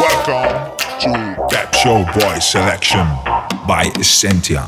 Welcome to Pep Show Boy Selection by Essentia.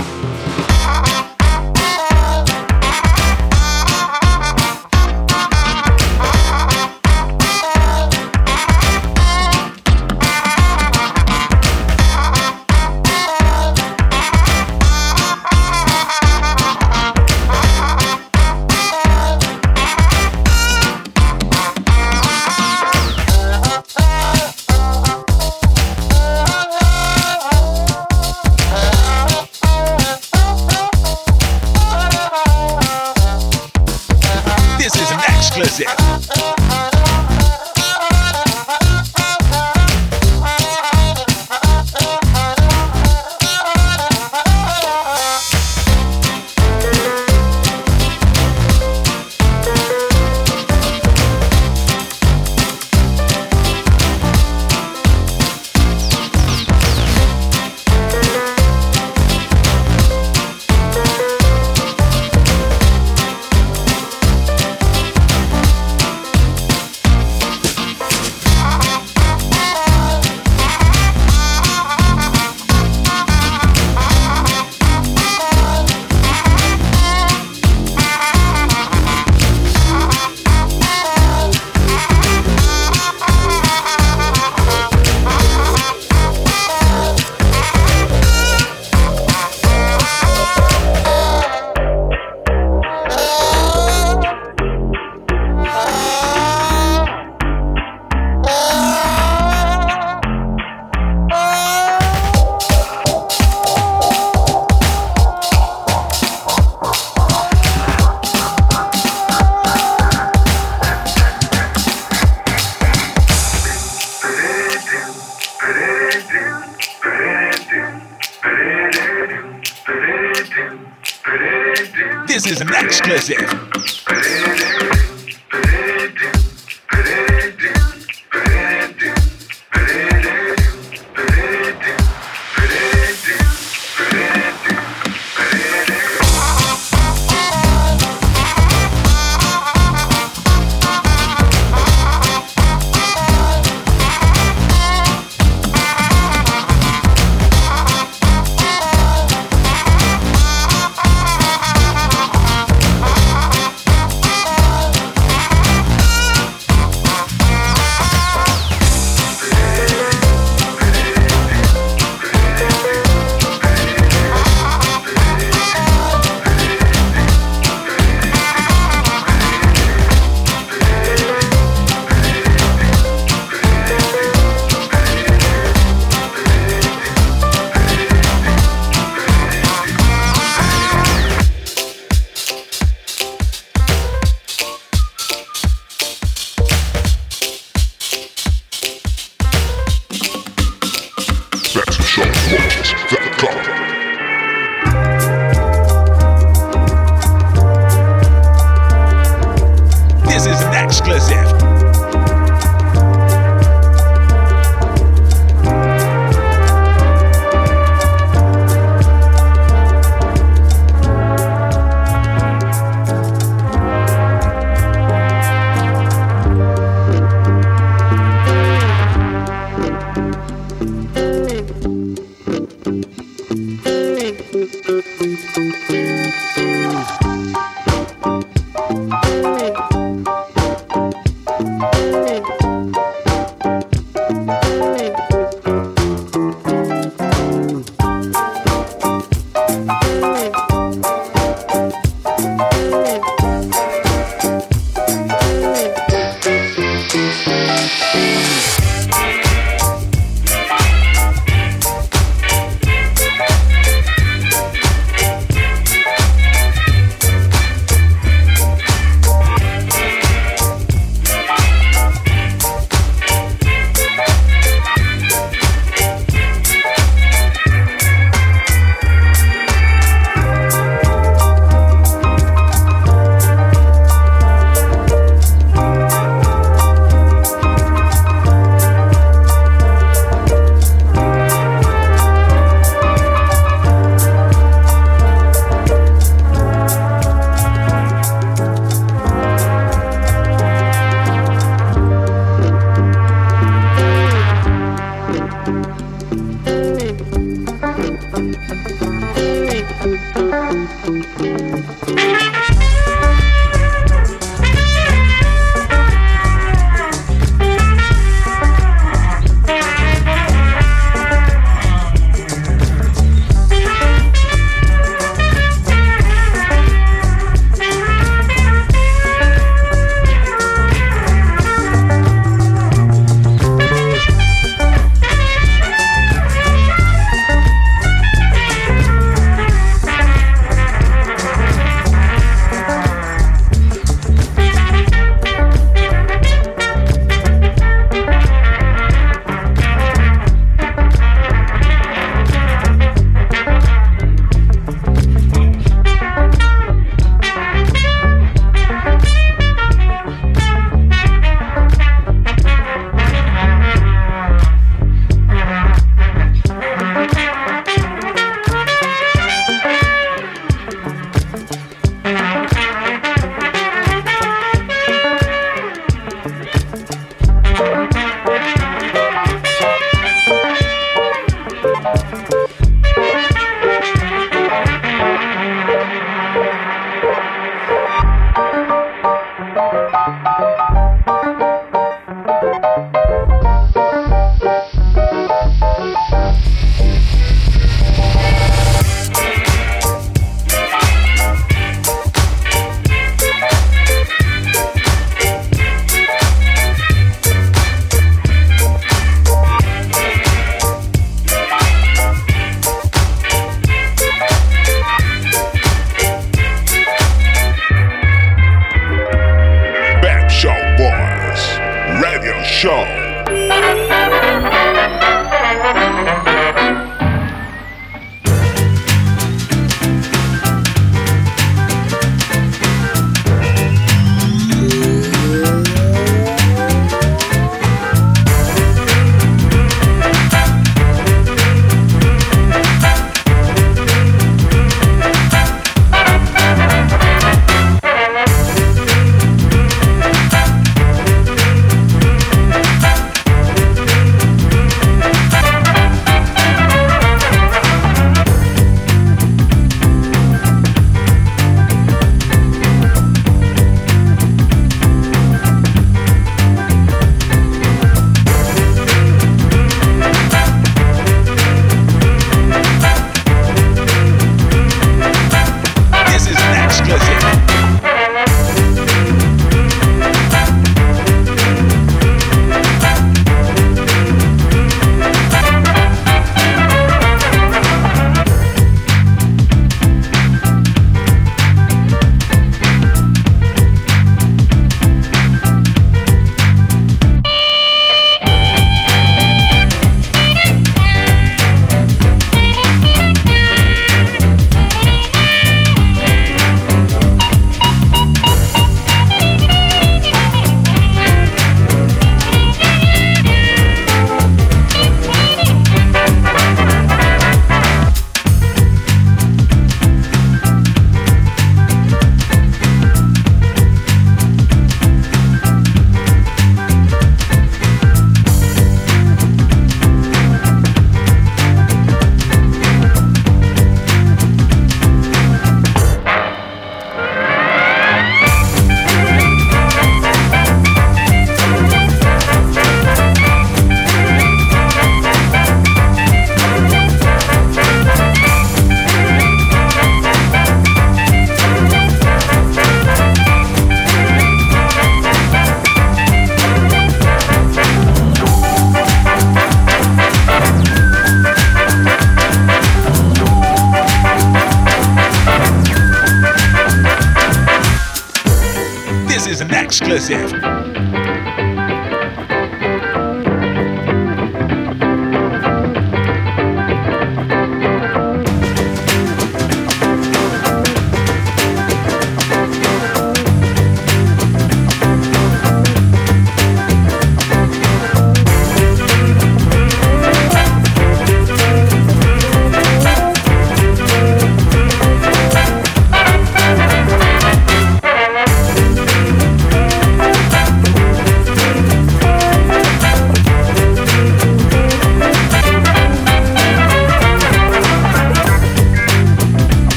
This is an exclusive.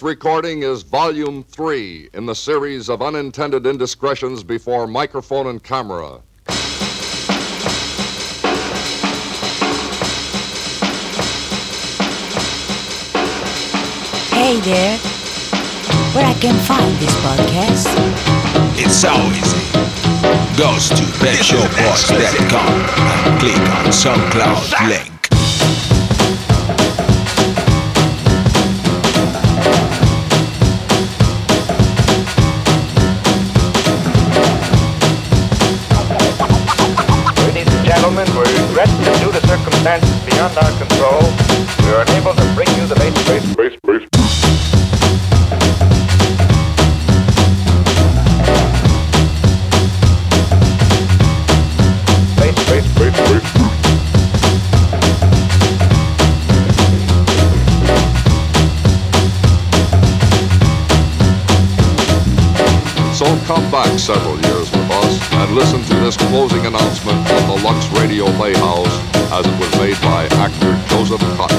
This recording is volume three in the series of unintended indiscretions before microphone and camera. Hey there, where I can find this podcast? It's so easy. Goes to PepShowBoys.com and click on SoundCloud link. To circumstances beyond our control, we are unable to bring you the bass, bass, bass. So come back several years with us and listen to this closing announcement of the Lux Radio Playhouse actor Joseph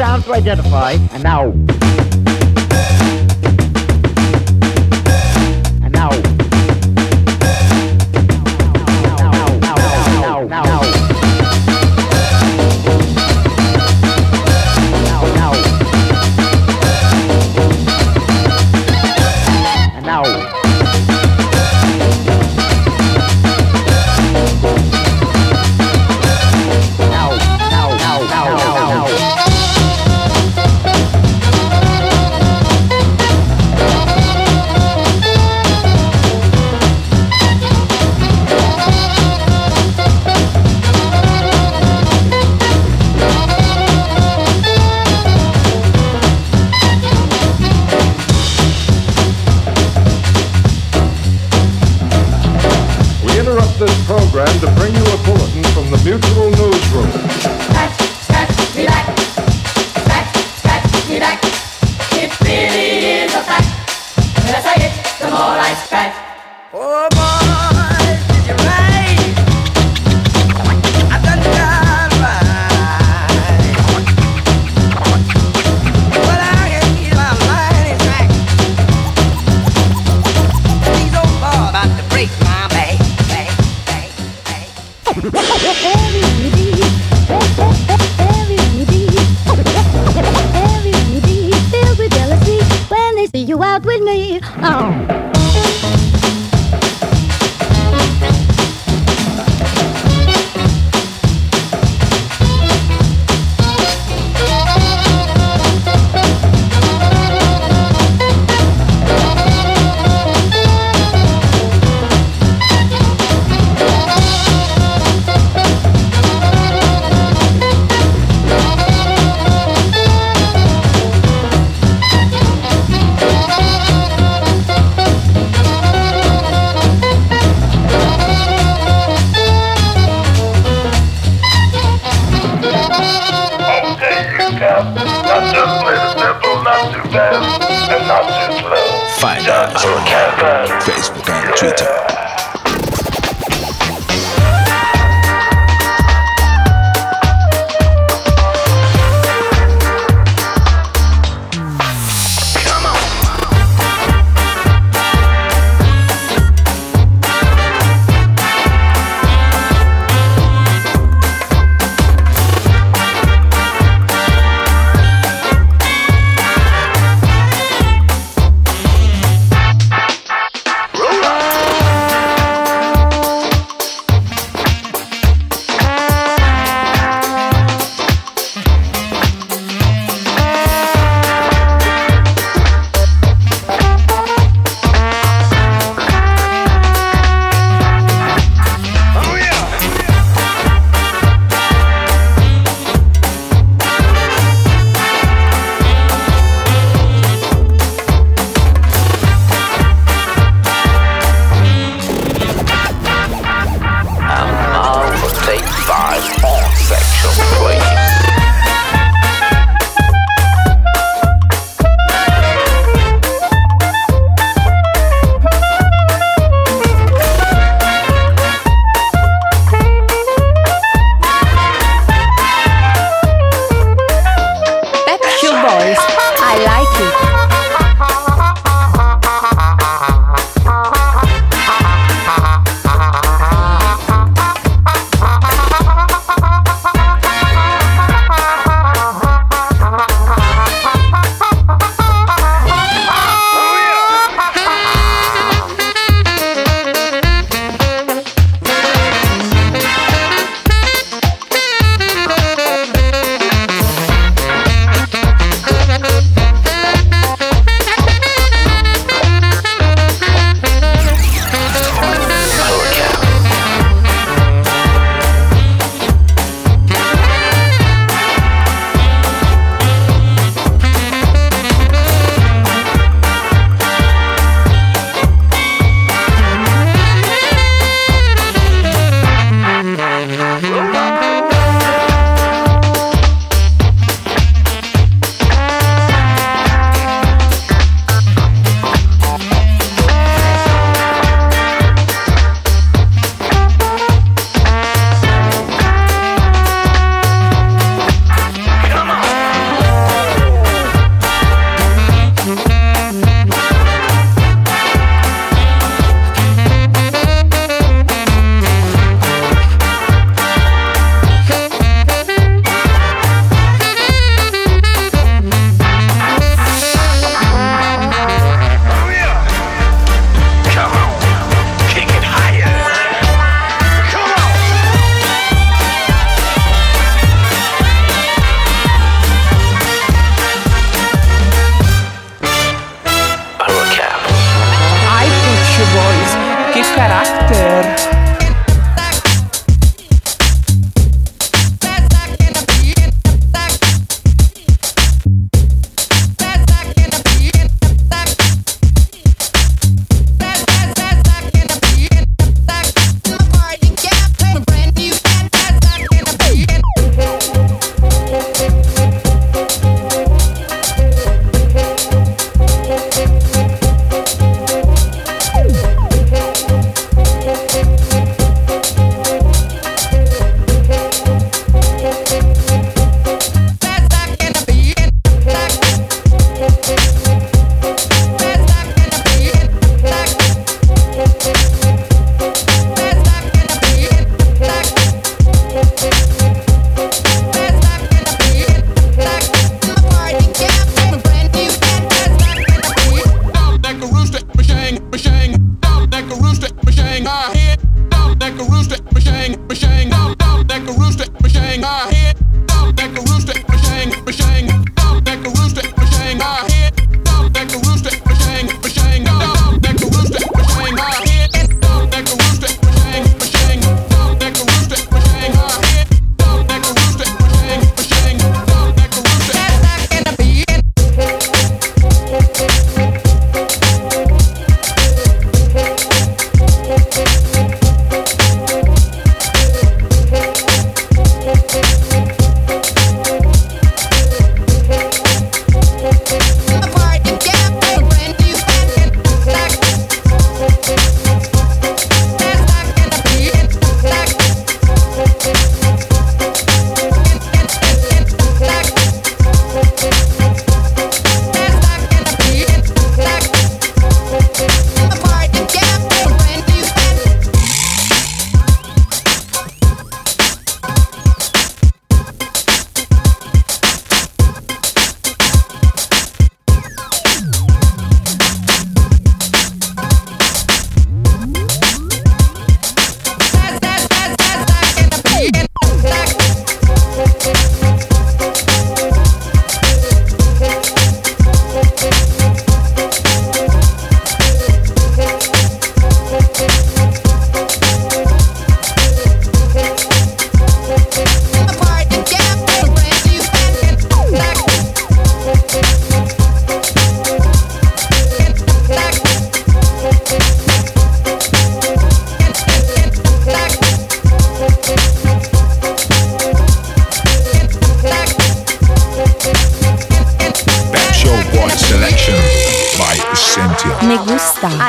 sounds to identify, and now.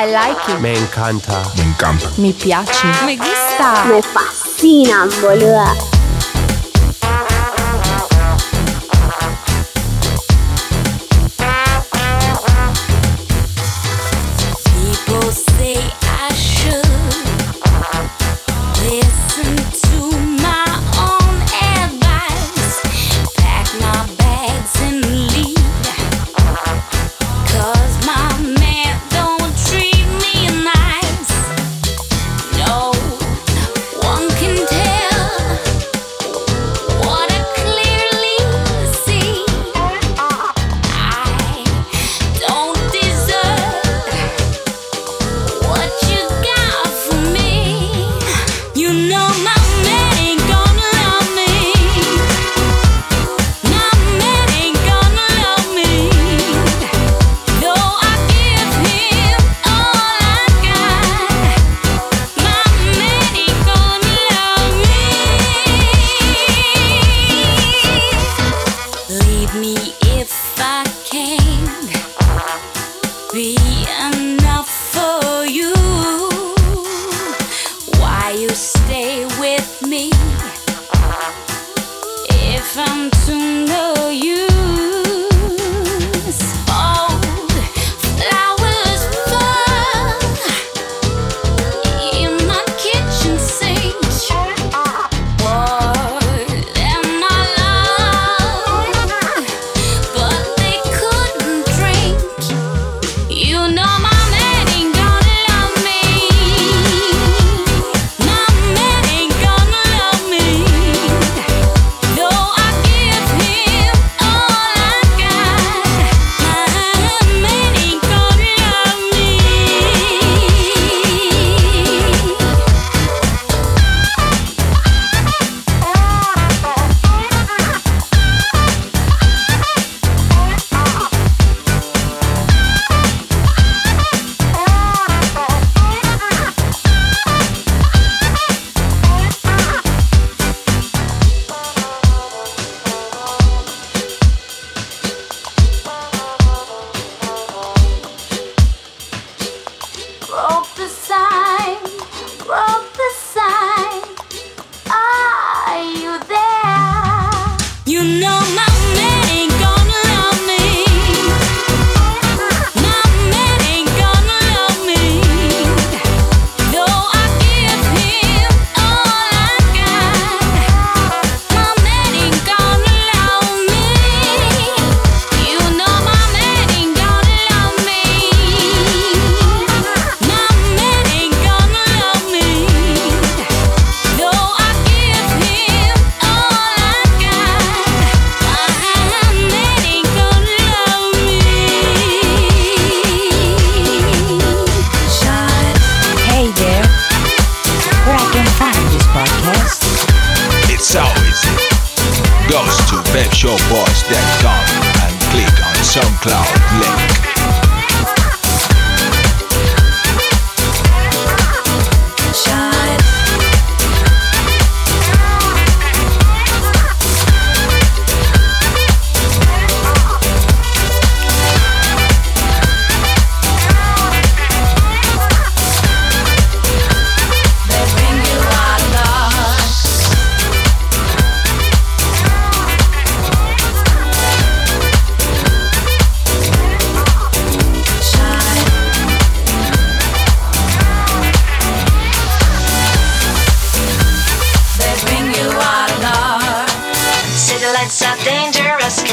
I like it. Me encanta. Me encanta. Mi piace. Me gusta. Me fascina, boludo. PepShowBoys.com and click on SoundCloud link.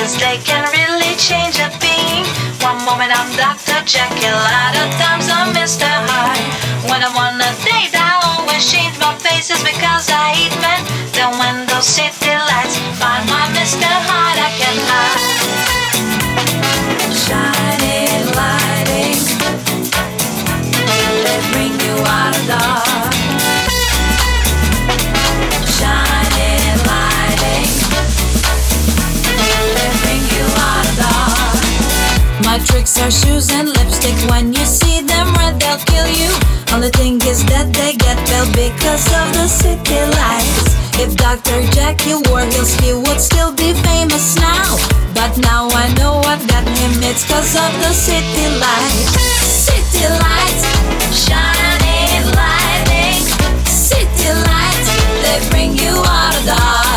Cause they can really change a thing. One moment I'm Dr. Jekyll, other times I'm Mr. Hyde. When I'm on a date, I always change my faces because I eat men. Then when those city lights find my Mr. Hyde, I can hide. Shining, lighting, they bring you out of dark. Sex shoes and lipstick. When you see them red, they'll kill you. Only thing is that they get bail because of the city lights. If Dr. Jackie he would still be famous now. But now I know what got him, it's cause of the city lights. City lights, shining, lighting. City lights, they bring you out of dark.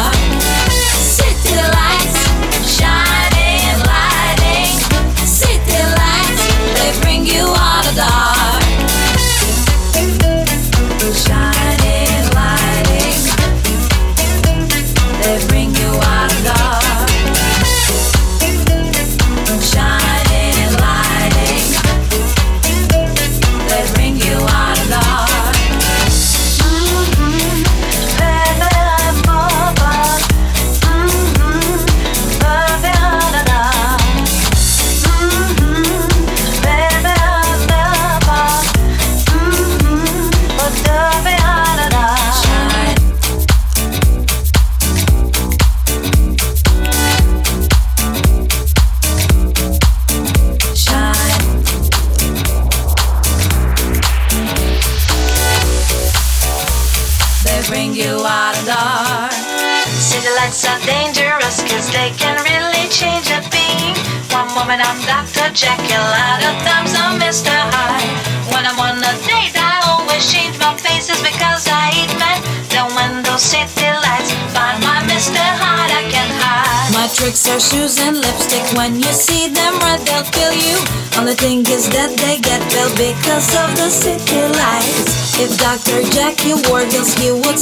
City lights. If Dr. Jackie he would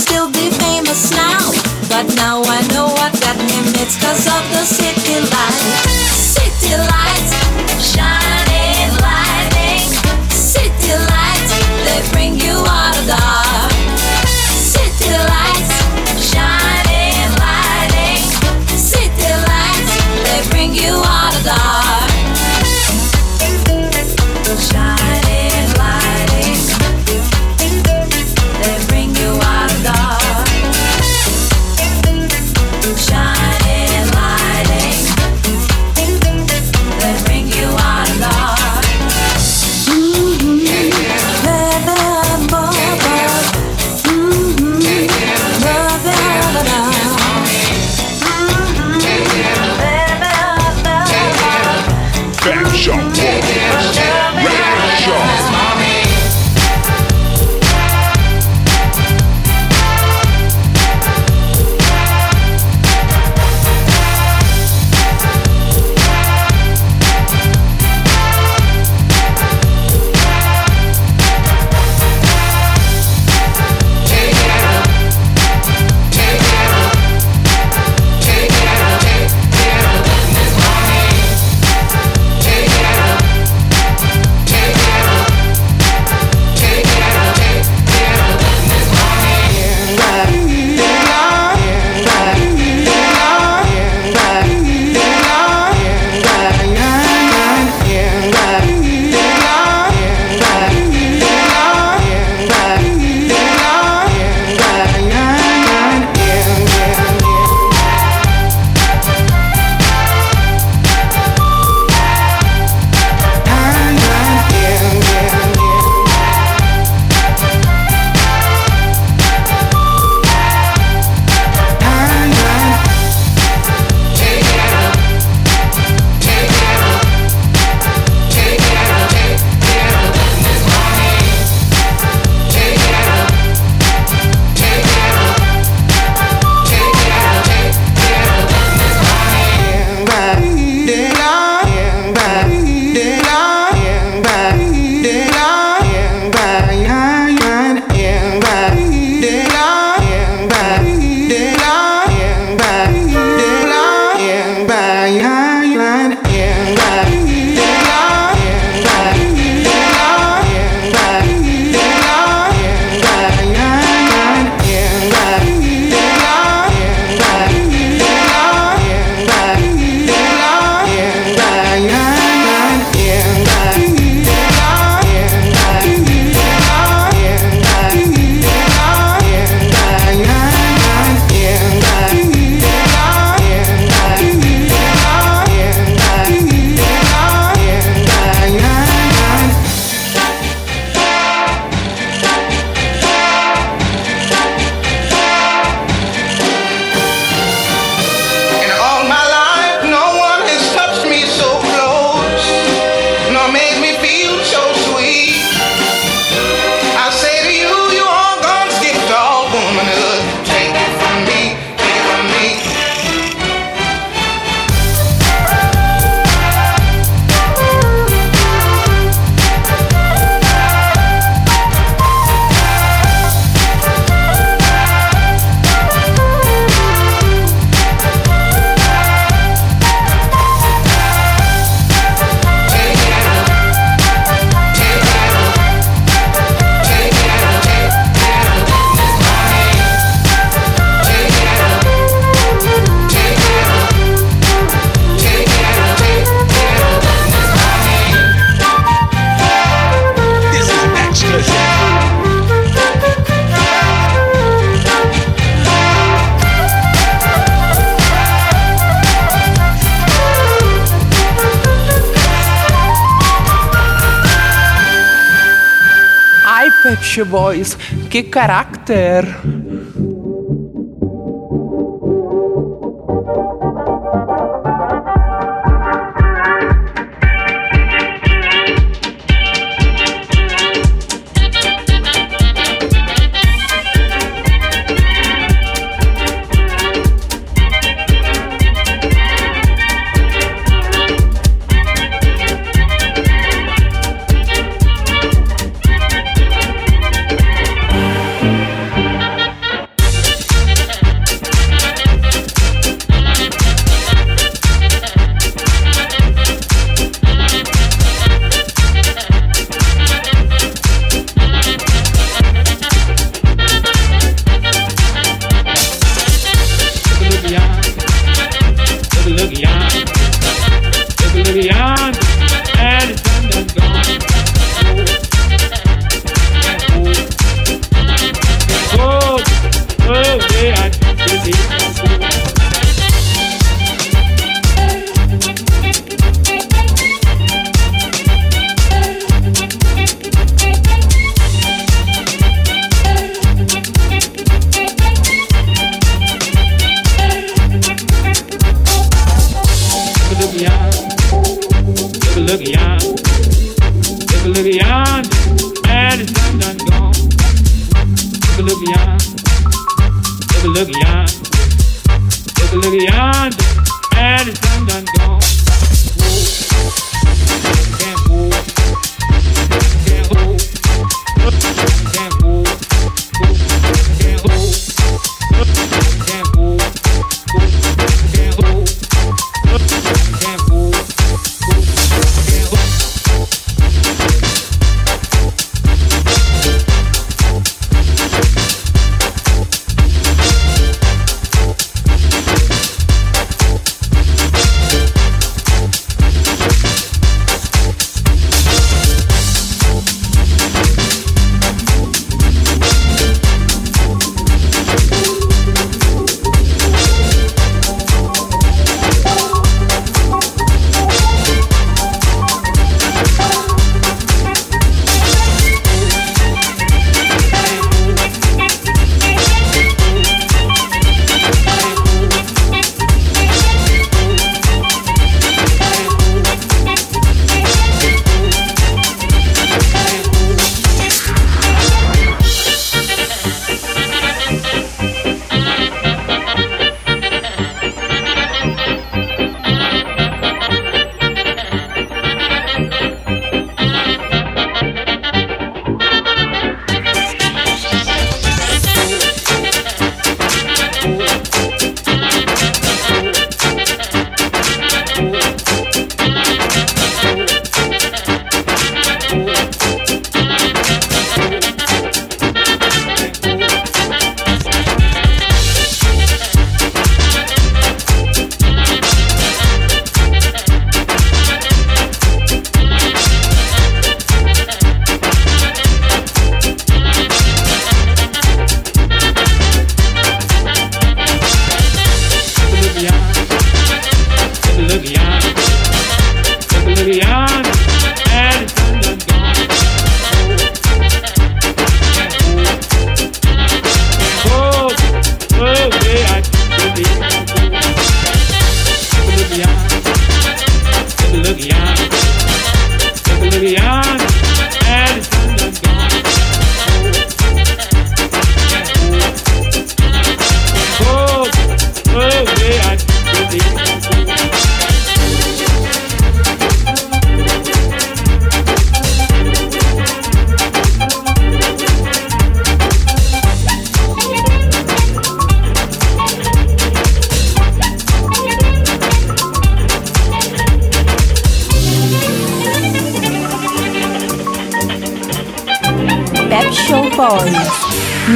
Show Boys. ¡Qué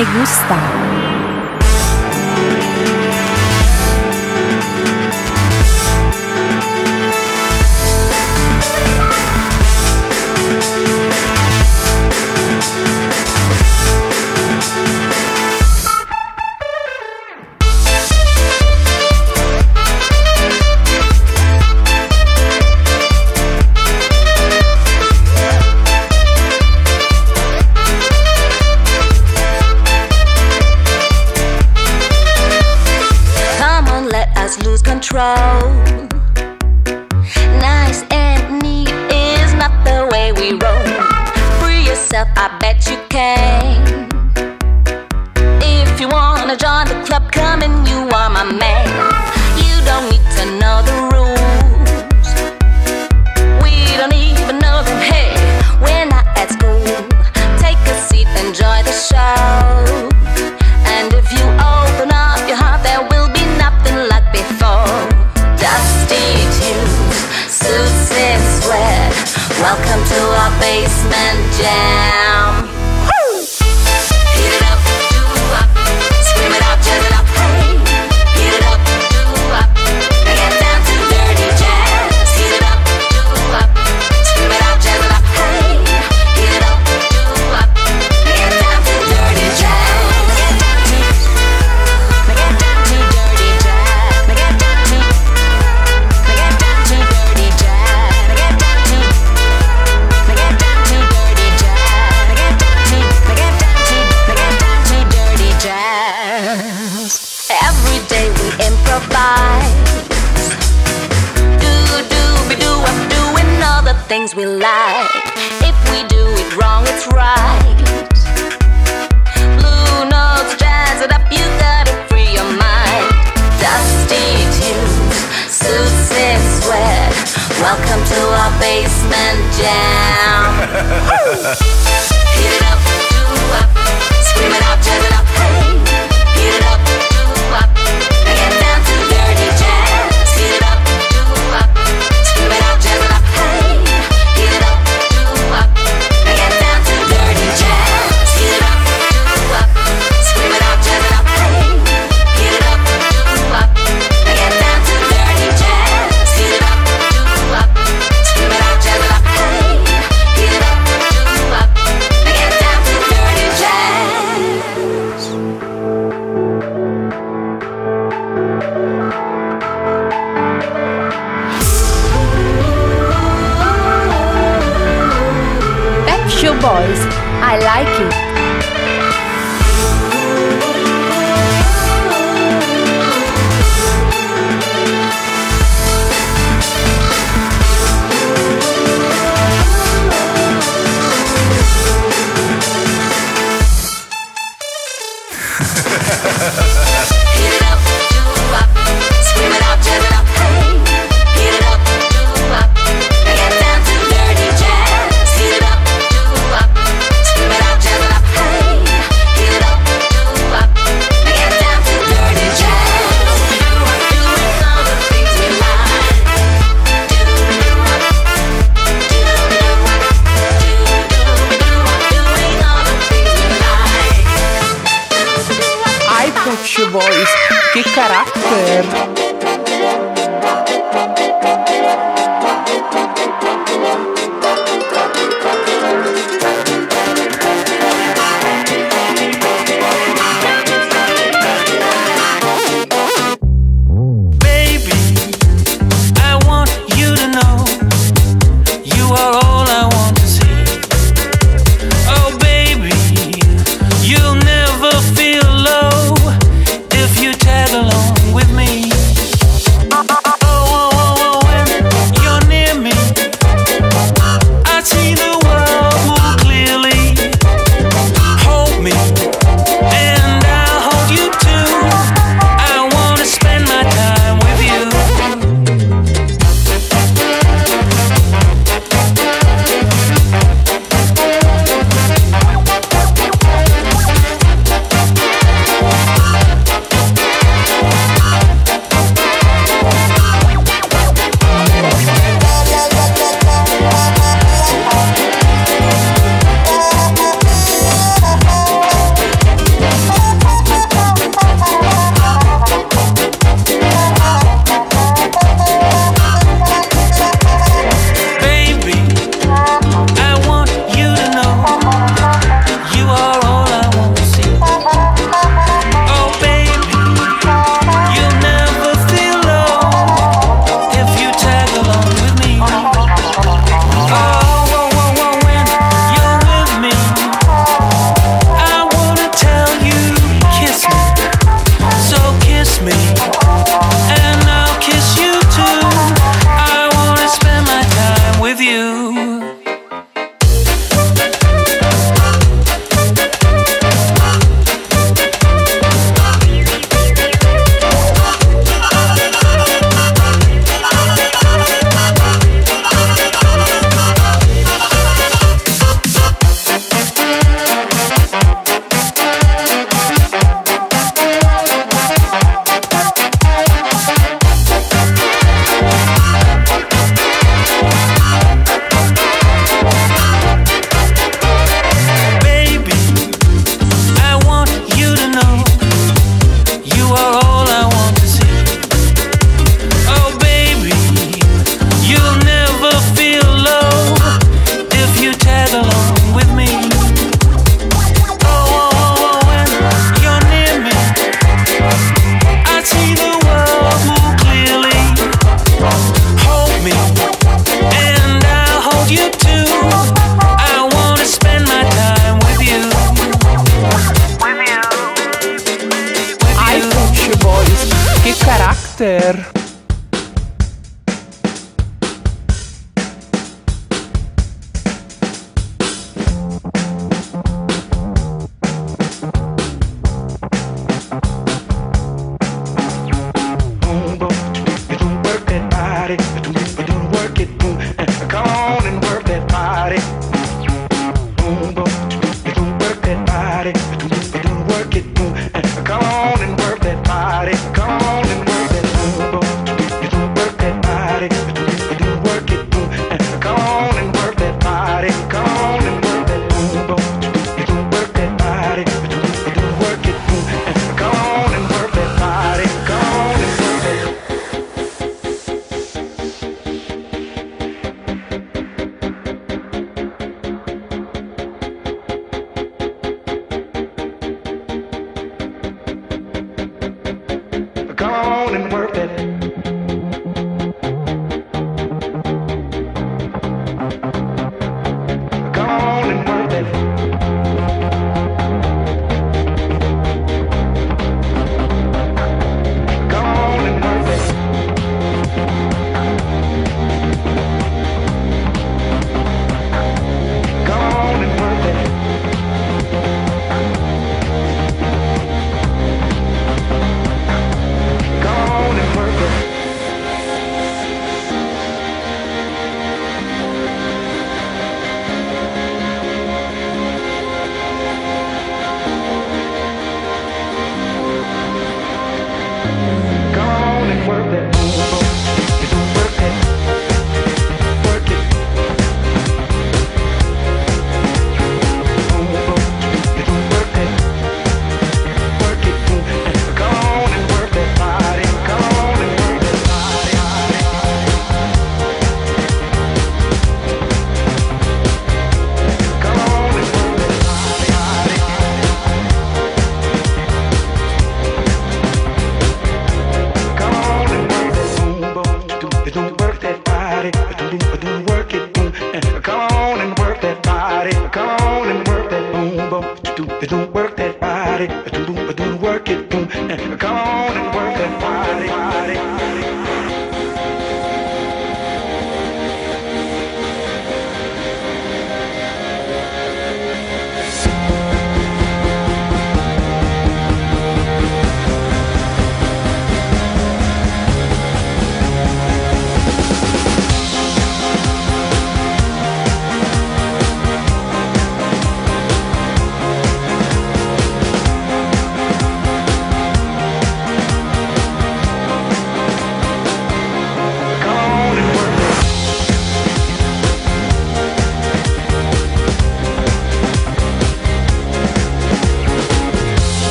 negustar. Show Boys. I like it. ser.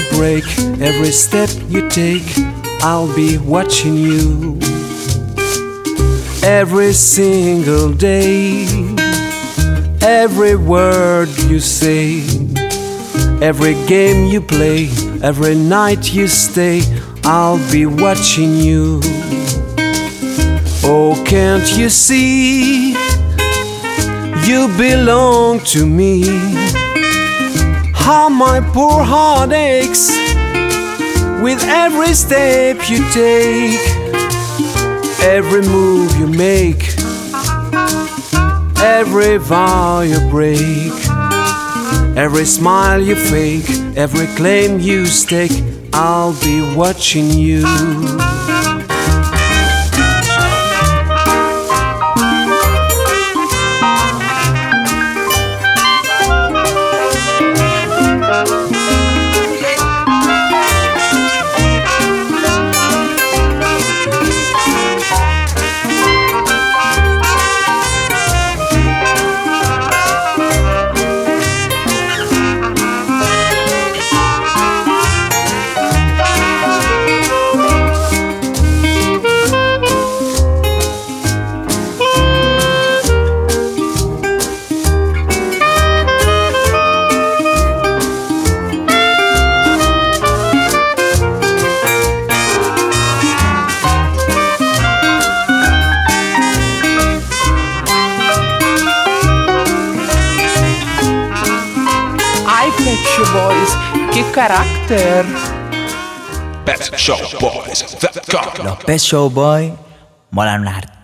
you break, every step you take, I'll be watching you every single day. Every word you say, every game you play, every night you stay, I'll be watching you. Oh, can't you see? You belong to me how my poor heart aches with every step you take, every move you make, every vow you break, every smile you fake, every claim you stake. I'll be watching you. karakter. Pet Show Boys. Na, Pet Show Boy ma l'hanno